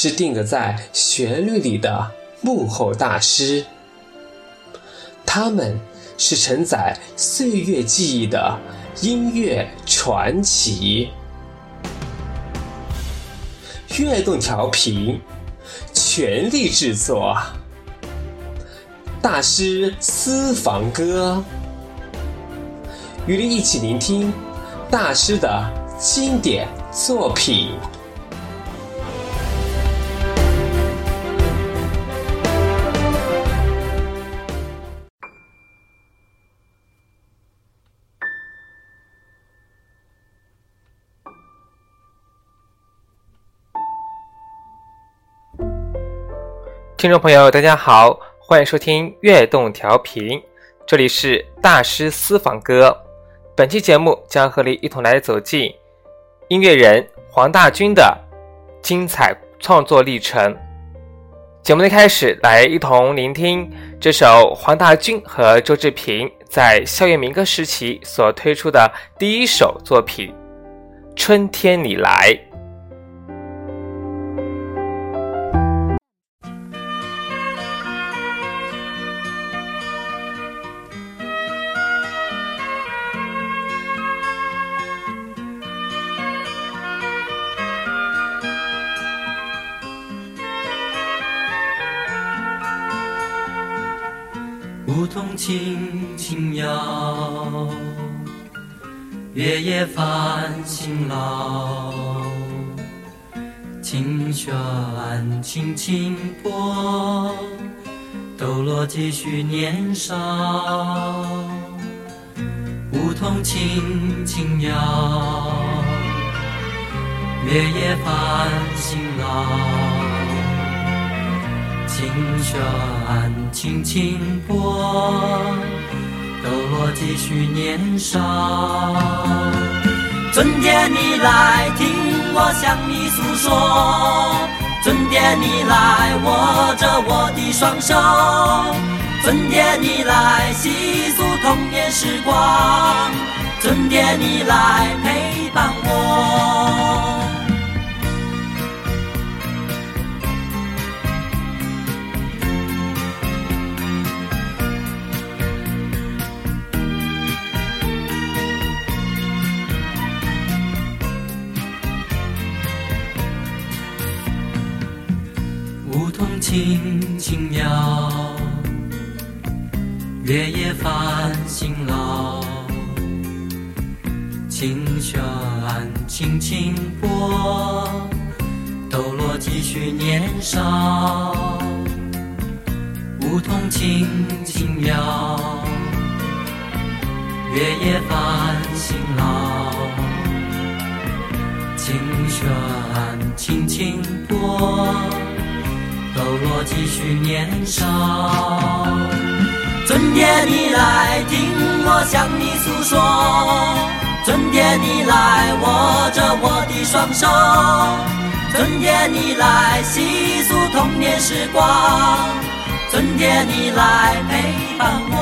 是定格在旋律里的幕后大师，他们是承载岁月记忆的音乐传奇。悦动调频，全力制作大师私房歌，与您一起聆听大师的经典作品。听众朋友，大家好，欢迎收听悦动调频，这里是大师私房歌。本期节目将和你一同来走进音乐人黄大军的精彩创作历程。节目的开始，来一同聆听这首黄大军和周志平在校园民歌时期所推出的第一首作品《春天你来》。月夜泛辛劳。琴弦轻轻拨，抖落几许年少。梧桐轻轻摇，月夜泛辛劳。琴弦轻轻拨，抖落几许年少。春天你来，听我向你诉说。春天你来，握着我的双手。春天你来，细数童年时光。春天你来，陪伴我。轻轻摇，月夜泛辛劳。琴弦轻轻拨，抖落几许年少。梧桐轻轻摇，月夜泛辛劳。琴弦轻轻拨。抖落几许年少，春天你来，听我向你诉说。春天你来，握着我的双手。春天你来，细数童年时光。春天你来，陪伴我。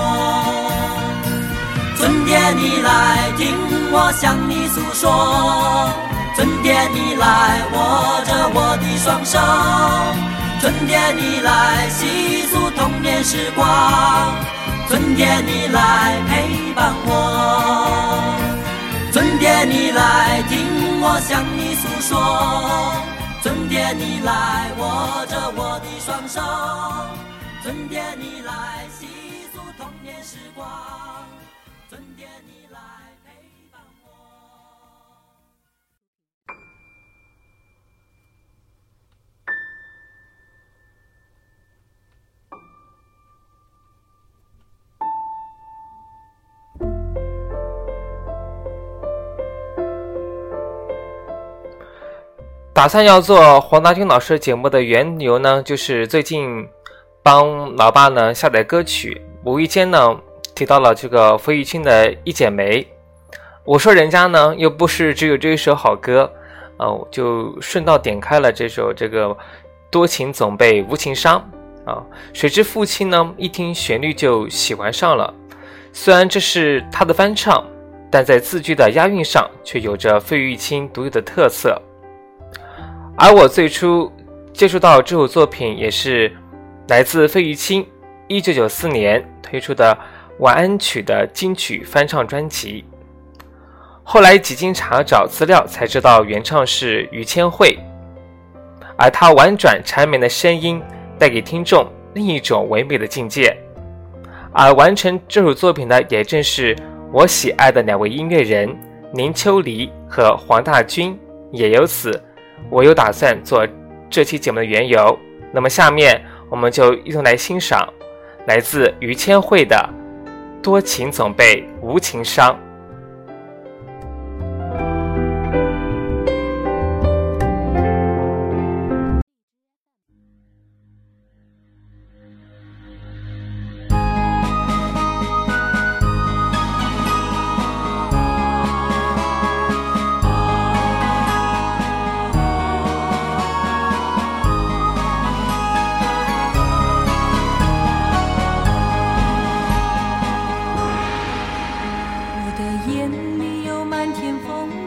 春天你来，听我向你诉说。春天你来，握着我的双手。春天你来，细数童年时光。春天你来，陪伴我。春天你来，听我向你诉说。春天你来，握着我的双手。春天你来，细数童年时光。打算要做黄大军老师节目的缘由呢，就是最近帮老爸呢下载歌曲，无意间呢提到了这个费玉清的《一剪梅》，我说人家呢又不是只有这一首好歌，哦，就顺道点开了这首这个多情总被无情伤啊，谁知父亲呢一听旋律就喜欢上了，虽然这是他的翻唱，但在字句的押韵上却有着费玉清独有的特色。而我最初接触到这首作品，也是来自费玉清一九九四年推出的《晚安曲》的金曲翻唱专辑。后来几经查找资料，才知道原唱是于千惠，而她婉转缠绵的声音带给听众另一种唯美的境界。而完成这首作品的，也正是我喜爱的两位音乐人林秋离和黄大军，也由此。我有打算做这期节目的缘由，那么下面我们就一同来欣赏来自于千惠的《多情总被无情伤》。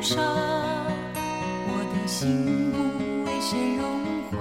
我的心不为谁融化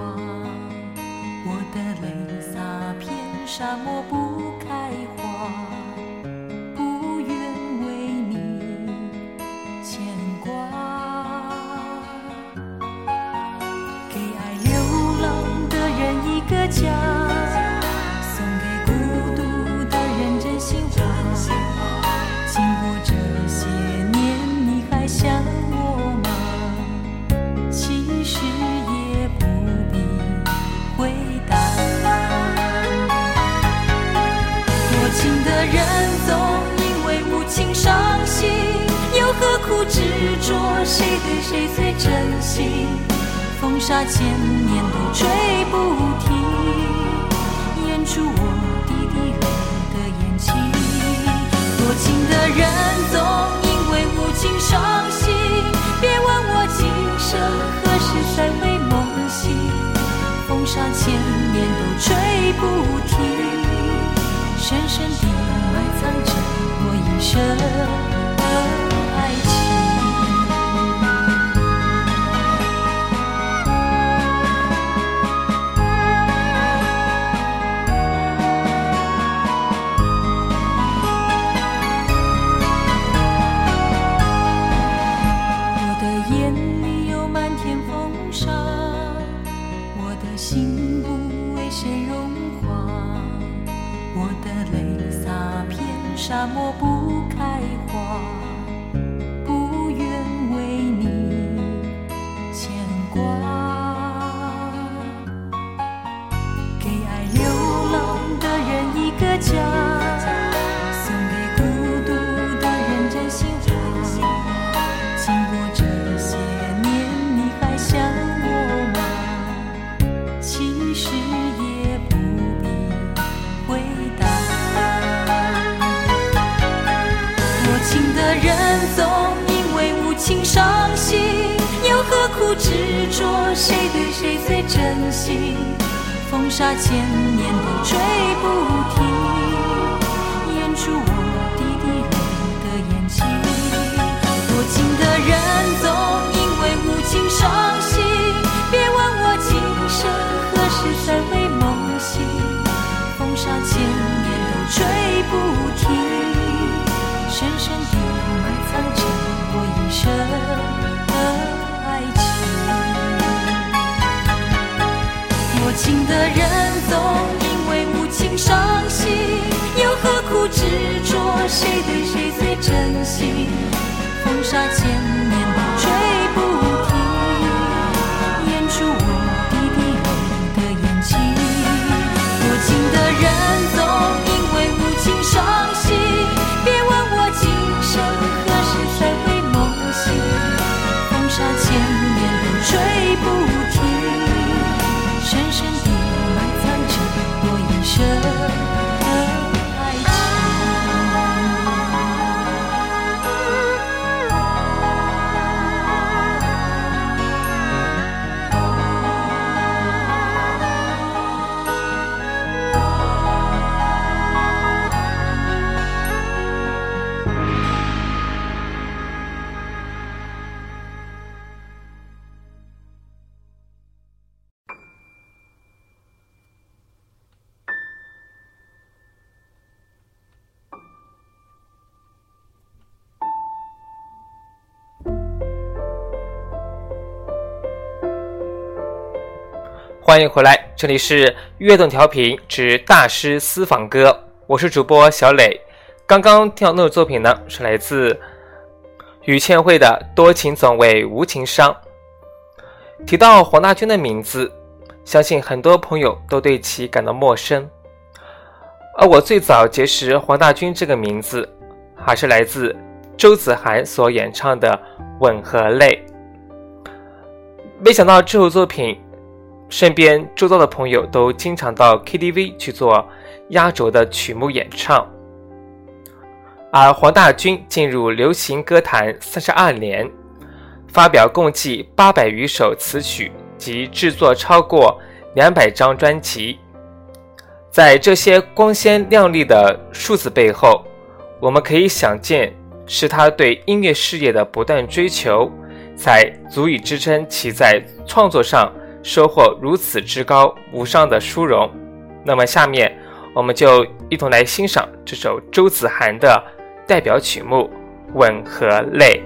我不开花，执着谁对谁最真心？风沙千年都吹不停，演出我滴滴泪的眼睛。多情的人总情。的人总因为无情伤心，又何苦执着谁对谁最真心？风沙千年都吹不停，演出我滴滴泪的眼睛。多情的人总因为无情伤心。欢迎回来，这里是悦动调频之大师私房歌，我是主播小磊。刚刚听到那首作品呢，是来自于千惠的《多情总为无情伤》。提到黄大军的名字，相信很多朋友都对其感到陌生。而我最早结识黄大军这个名字，还是来自周子涵所演唱的《吻和泪》。没想到这首作品，身边周遭的朋友都经常到 KTV 去做压轴的曲目演唱。而黄大军进入流行歌坛三十二年，发表共计八百余首词曲及制作超过两百张专辑。在这些光鲜亮丽的数字背后，我们可以想见，是他对音乐事业的不断追求，才足以支撑其在创作上收获如此之高无上的殊荣。那么，下面我们就一同来欣赏这首周子涵的代表曲目《吻和泪》。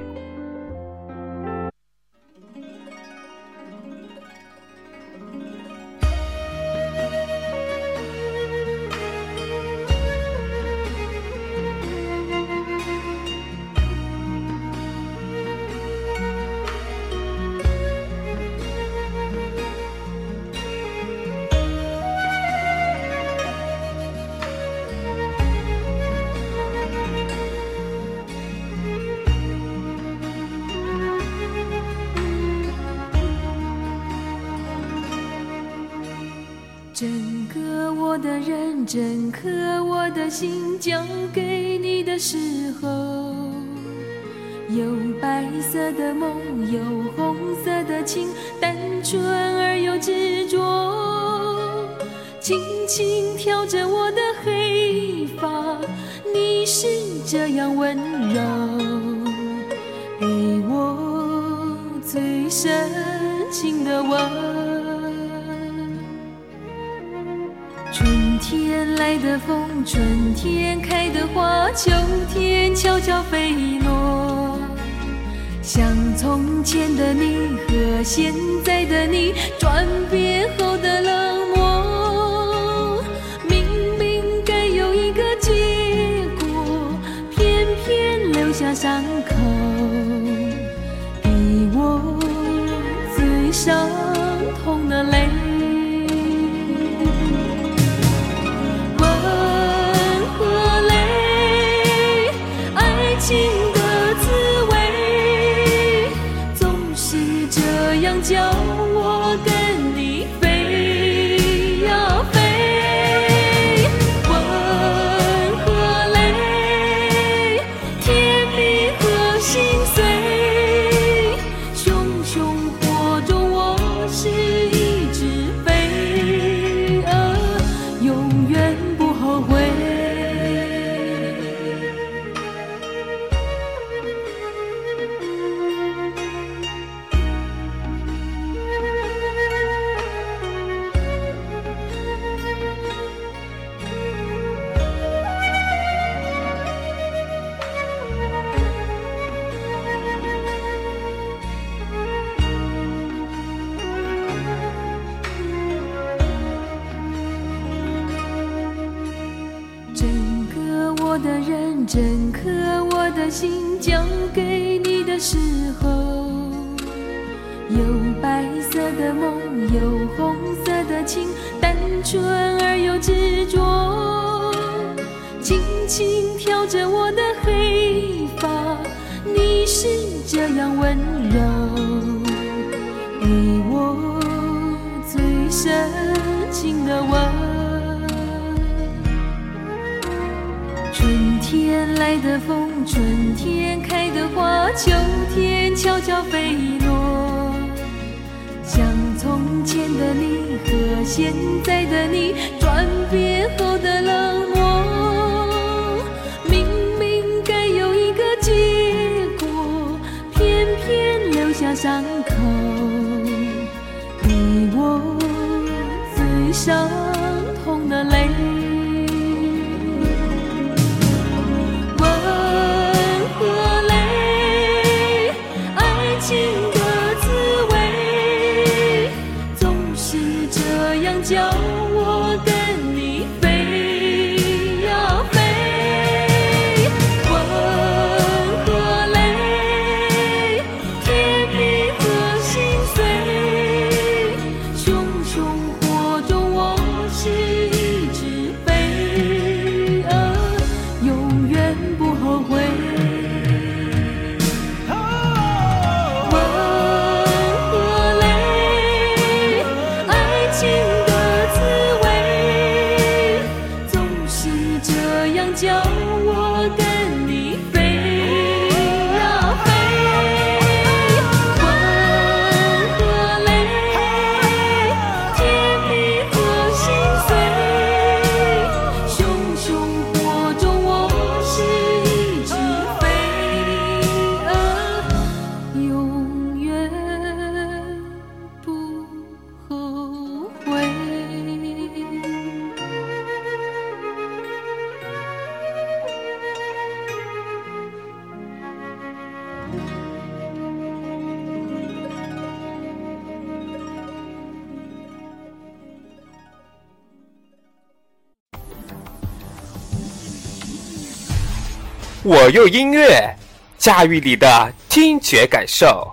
我用音乐驾驭你的听觉感受，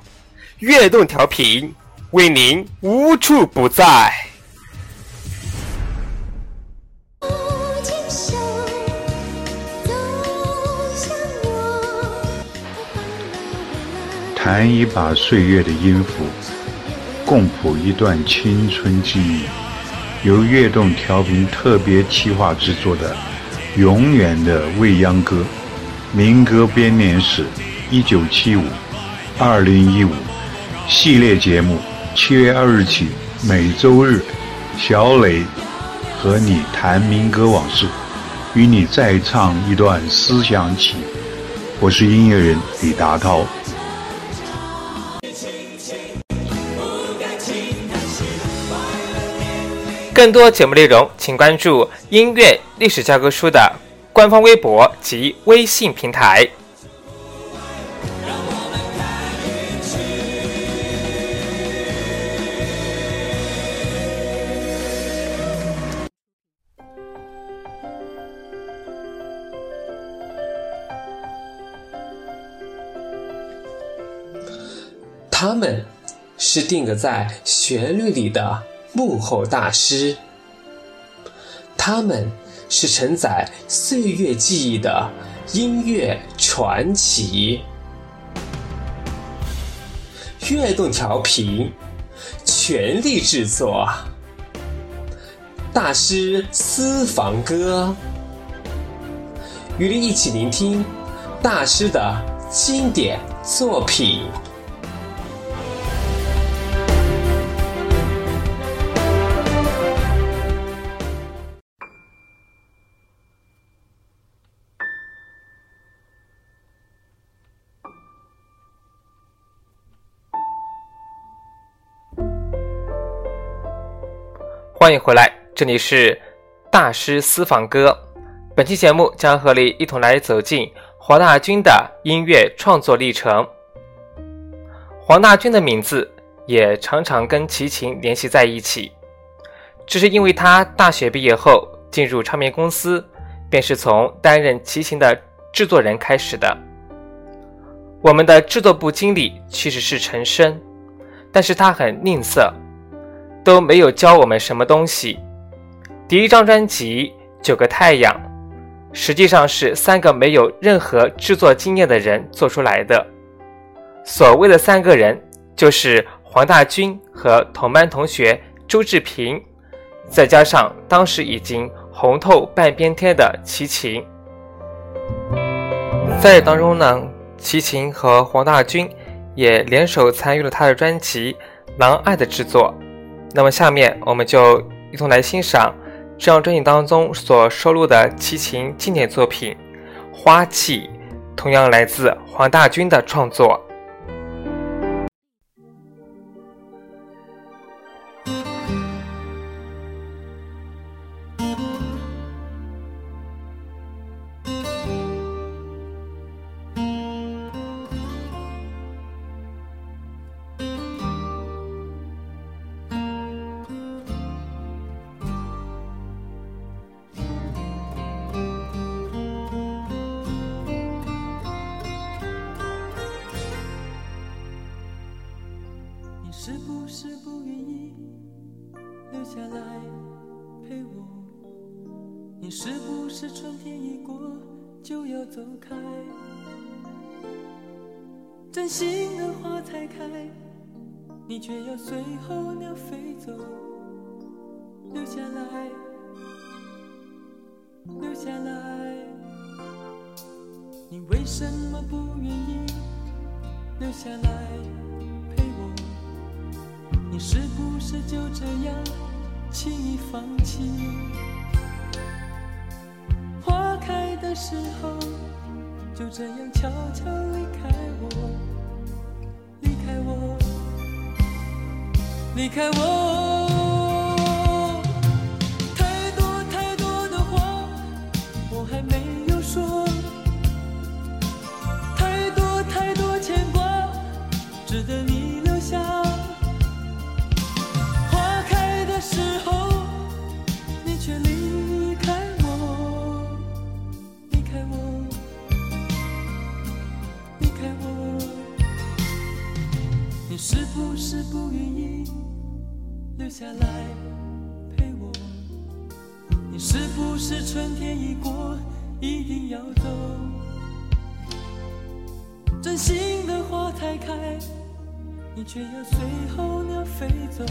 悦动调频为您无处不在。弹一把岁月的音符，共谱一段青春记忆。由悦动调频特别企划制作的《永远的未央歌》民歌编年史一九七五二零一五系列节目，七月二日起每周日，小磊和你谈民歌往事，与你再唱一段思想起。我是音乐人李达涛。更多节目内容，请关注“音乐历史教科书”的官方微博及微信平台。他们是定格在旋律里的幕后大师，他们是承载岁月记忆的音乐传奇。悦动调频，全力制作大师私房歌，与您一起聆听大师的经典作品。欢迎回来，这里是大师私房歌。本期节目将和你一同来走进黄大军的音乐创作历程。黄大军的名字也常常跟齐秦联系在一起，这是因为他大学毕业后进入唱片公司，便是从担任齐秦的制作人开始的。我们的制作部经理其实是陈升，但是他很吝啬。都没有教我们什么东西。第一张专辑《九个太阳》，实际上是三个没有任何制作经验的人做出来的。所谓的三个人，就是黄大军和同班同学周志平，再加上当时已经红透半边天的齐秦。在这当中呢，齐秦和黄大军也联手参与了他的专辑《狼爱》的制作。那么下面我们就一同来欣赏这张专辑当中所收录的齐秦经典作品《花季》，同样来自黄大军的创作。下来陪我？你是不是春天一过就要走开？真心的花才开，你却要随候鸟飞走。留下来，留下来，你为什么不愿意留下来陪我？你是不是就这样轻易放弃？花开的时候，就这样悄悄离开我，离开我，离开我。是不是不愿意留下来陪我？你是不是春天一过，一定要走？真心的花才开，你却要随候鸟飞走。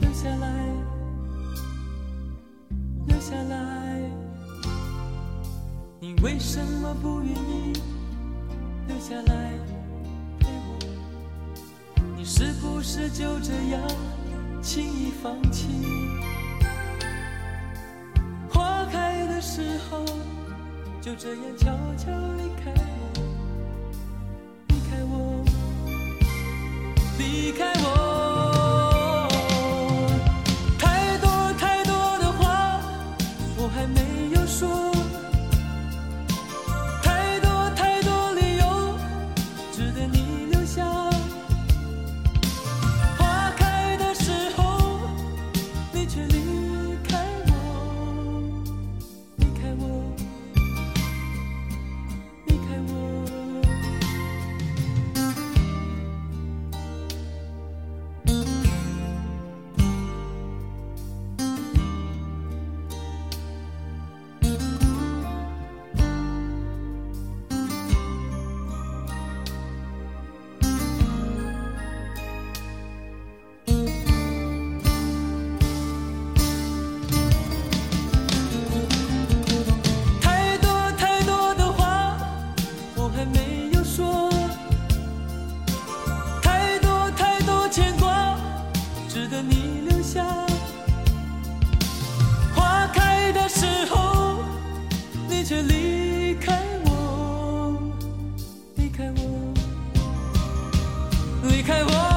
留下来，留下来，你为什么不愿意留下来？是不是就这样轻易放弃？花开的时候，就这样悄悄离开我，离开我，离开我。你留下。花开的时候，你却离开我，离开我，离开我。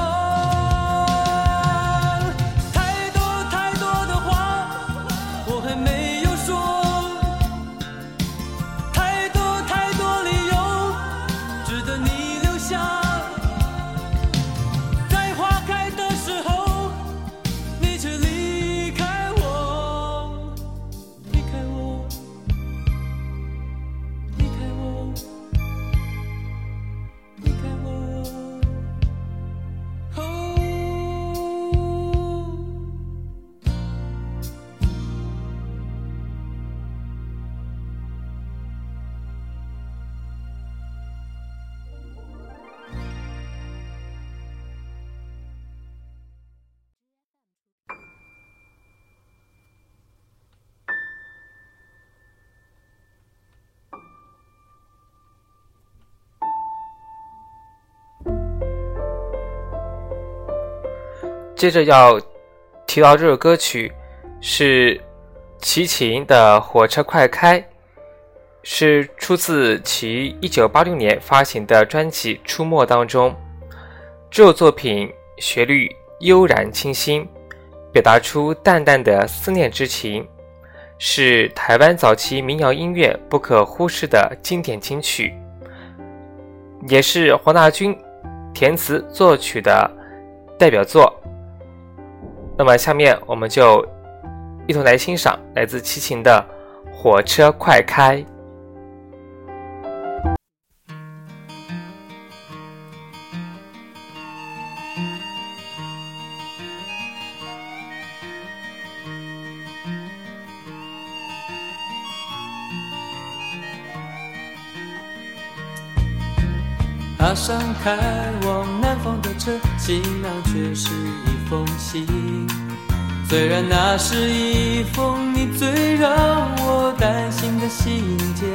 接着要提到这首歌曲是齐秦的《火车快开》，是出自其1986年发行的专辑《出没》当中。这首作品旋律悠然清新，表达出淡淡的思念之情，是台湾早期民谣音乐不可忽视的经典金曲，也是黄大军填词作曲的代表作。那么下面我们就一同来欣赏来自齐秦的《火车快开》。踏上开往南方的车，行囊却是一封信。虽然那是一封你最让我担心的信件，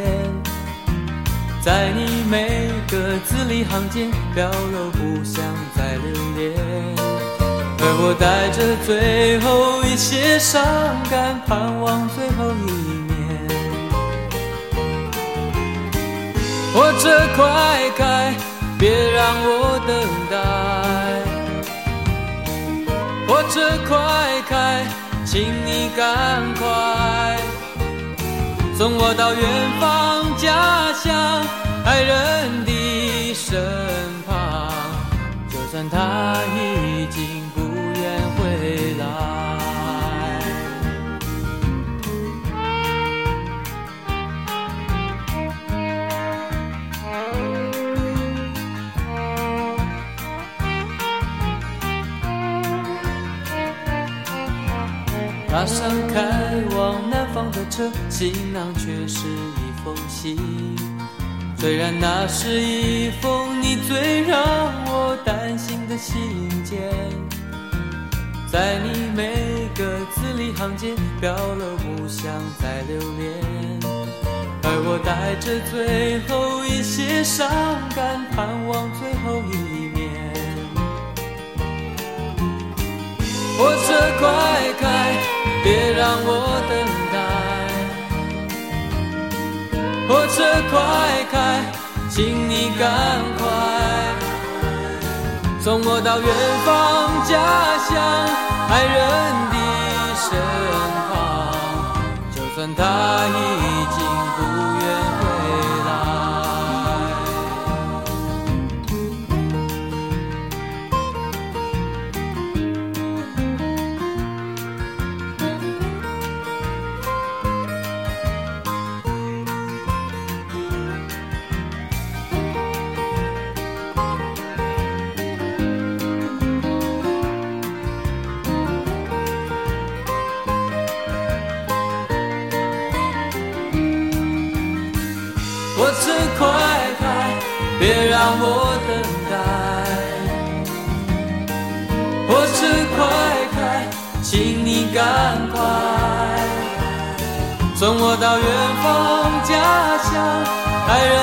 在你每个字里行间表露不想再留恋，而我带着最后一些伤感，盼望最后一面。火车快开，别让我等待。火车快开，请你赶快送我到远方家乡爱人的身旁。就算他已经踏上开往南方的车，行囊却是一封信。虽然那是一封你最让我担心的信件，在你每个字里行间表露不想再留恋，而我带着最后一些伤感，盼望最后一面。火车快开，别让我等待。火车快开，请你赶快送我到远方家乡爱人的身旁。就算他已经不让我等待。火车快开，请你赶快送我到远方家乡爱人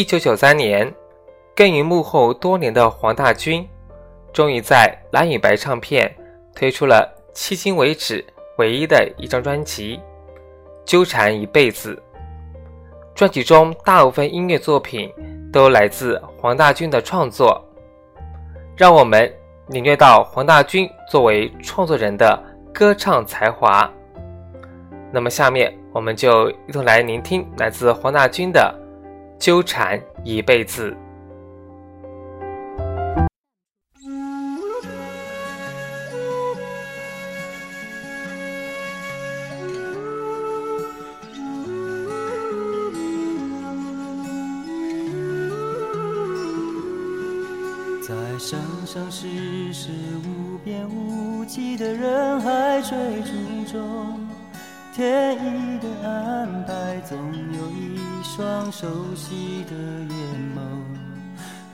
一九九三年，耕耘幕后多年的黄大军，终于在蓝与白唱片推出了迄今为止唯一的一张专辑《纠缠一辈子》。专辑中大部分音乐作品都来自黄大军的创作，让我们领略到黄大军作为创作人的歌唱才华。那么，下面我们就一同来聆听来自黄大军的。纠缠一辈子。在生生世世无边无际的人海追逐中，天意的安排，总有一双熟悉的眼眸。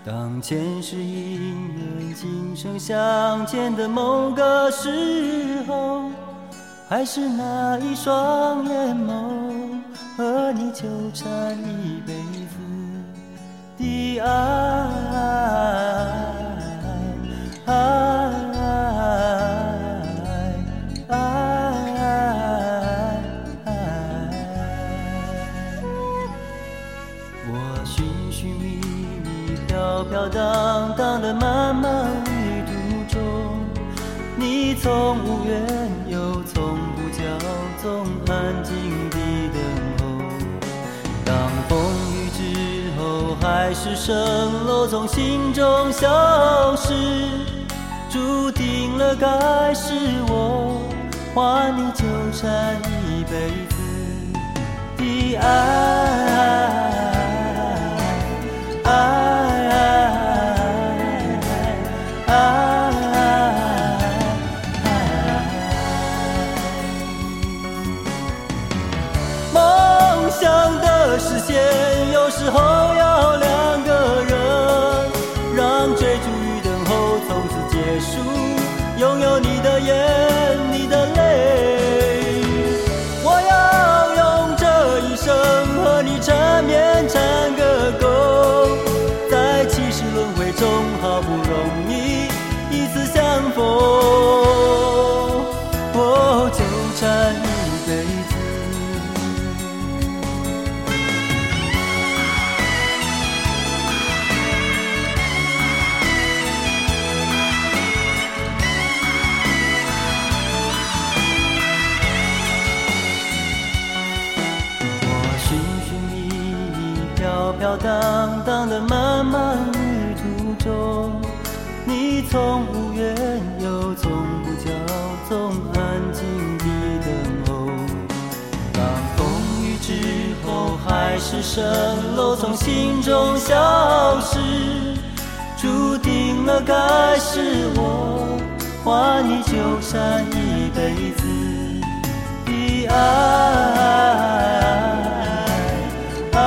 当前世因缘，今生相见的某个时候，还是那一双眼眸，和你纠缠一辈子的爱。我从无缘又从不骄纵，安静地等候。当风雨之后，海市蜃楼从心中消失，注定了该是我还你纠缠一辈子的爱。蜃楼从心中消失，注定了该是我还你纠缠一辈子的爱。爱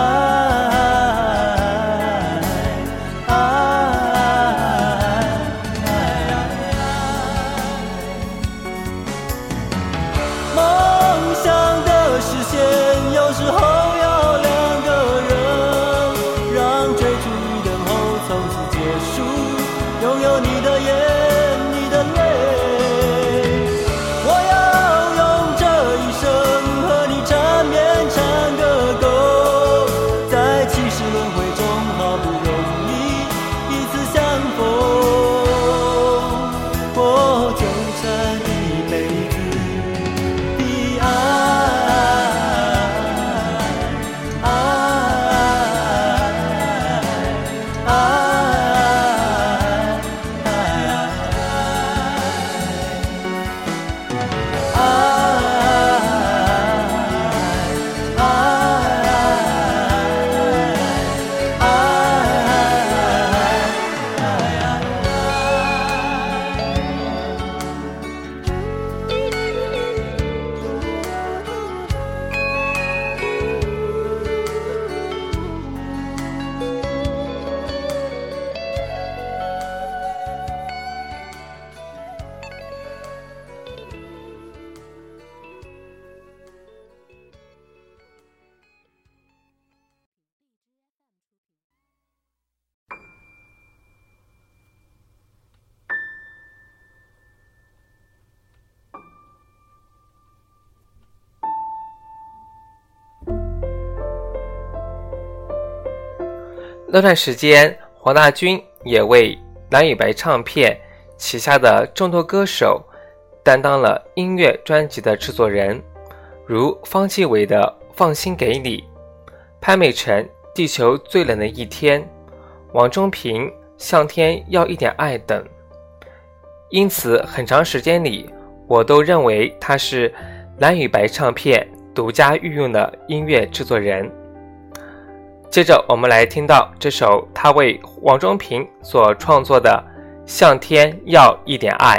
这段时间，黄大军也为蓝与白唱片旗下的众多歌手担当了音乐专辑的制作人，如方季韦的《放心给你》，潘美辰《地球最冷的一天》，王中平《向天要一点爱》等。因此，很长时间里，我都认为他是蓝与白唱片独家御用的音乐制作人。接着，我们来听到这首他为王中平所创作的《向天要一点爱》。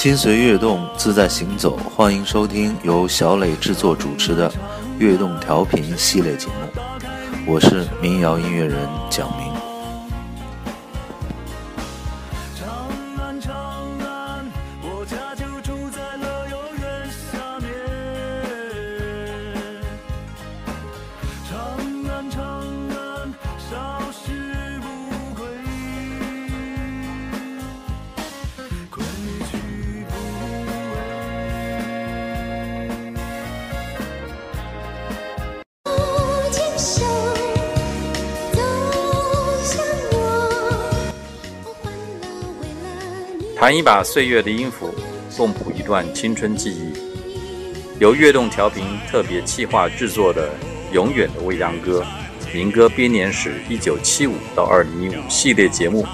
心随悦动自在行走。欢迎收听由小磊制作主持的悦动调频系列节目。我是民谣音乐人蒋明。弹一把岁月的音符，共谱一段青春记忆。由悦动调频特别企划制作的《永远的未央歌》，民歌编年史一九七五到二零一五系列节目，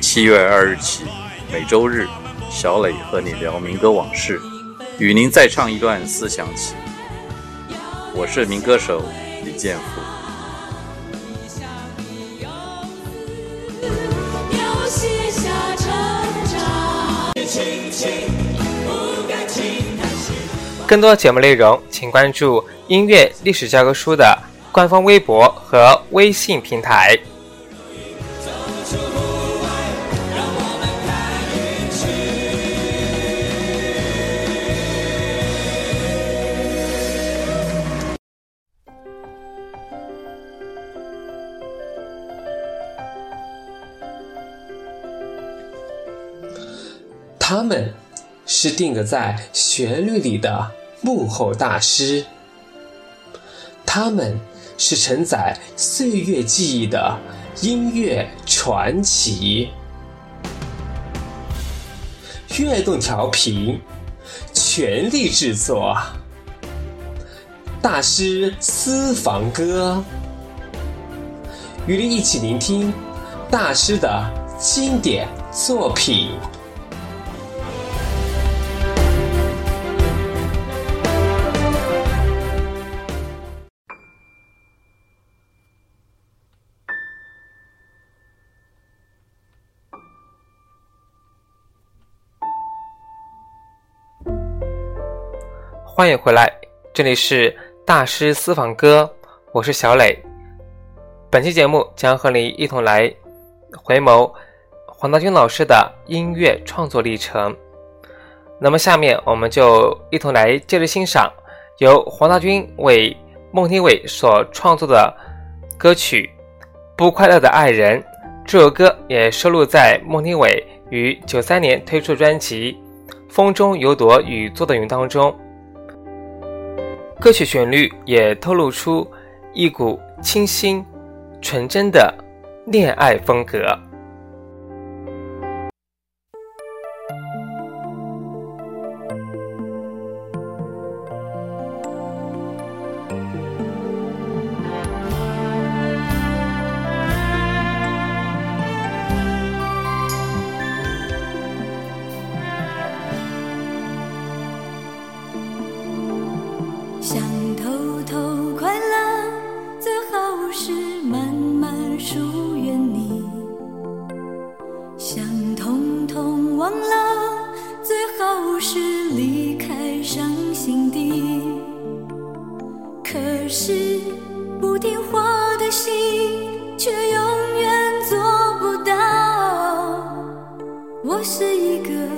七月二日起，每周日，小磊和你聊民歌往事，与您再唱一段思想曲。我是民歌手李建福。更多节目内容，请关注“音乐历史教科书”的官方微博和微信平台。是定格在旋律里的幕后大师，他们是承载岁月记忆的音乐传奇。悦动调频全力制作大师私房歌，与您一起聆听大师的经典作品。欢迎回来，这里是大师私房歌，我是小磊。本期节目将和你一同来回眸黄大军老师的音乐创作历程。那么，下面我们就一同来接着欣赏由黄大军为孟庭苇所创作的歌曲《不快乐的爱人》。这首歌也收录在孟庭苇于九三年推出的专辑《风中有朵雨做的云》当中。歌曲旋律也透露出一股清新、纯真的恋爱风格。是一个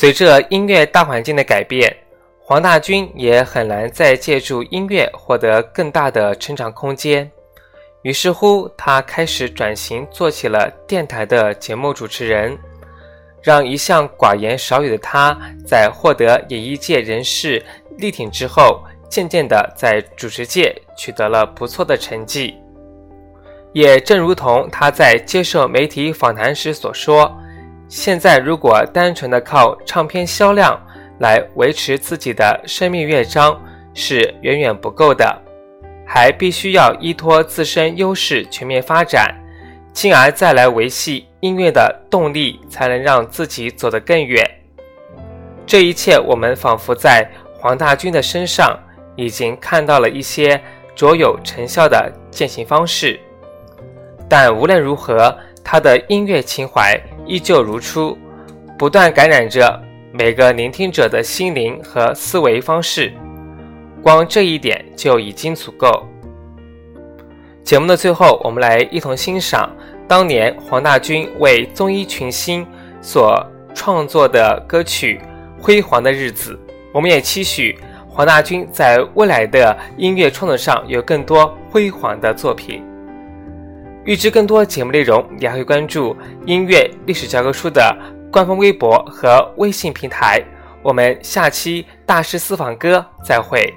随着音乐大环境的改变，黄大军也很难再借助音乐获得更大的成长空间。于是乎，他开始转型，做起了电台的节目主持人，让一向寡言少语的他，在获得演艺界人士力挺之后，渐渐的在主持界取得了不错的成绩。也正如同他在接受媒体访谈时所说。现在如果单纯的靠唱片销量来维持自己的生命乐章是远远不够的，还必须要依托自身优势全面发展，进而再来维系音乐的动力，才能让自己走得更远。这一切，我们仿佛在黄大军的身上已经看到了一些卓有成效的践行方式。但无论如何，他的音乐情怀。依旧如初，不断感染着每个聆听者的心灵和思维方式。光这一点就已经足够。节目的最后，我们来一同欣赏当年黄大军为综艺群星所创作的歌曲《辉煌的日子》。我们也期许黄大军在未来的音乐创作上有更多辉煌的作品。预知更多节目内容，也可以关注音乐历史教科书的官方微博和微信平台。我们下期大师私访歌再会。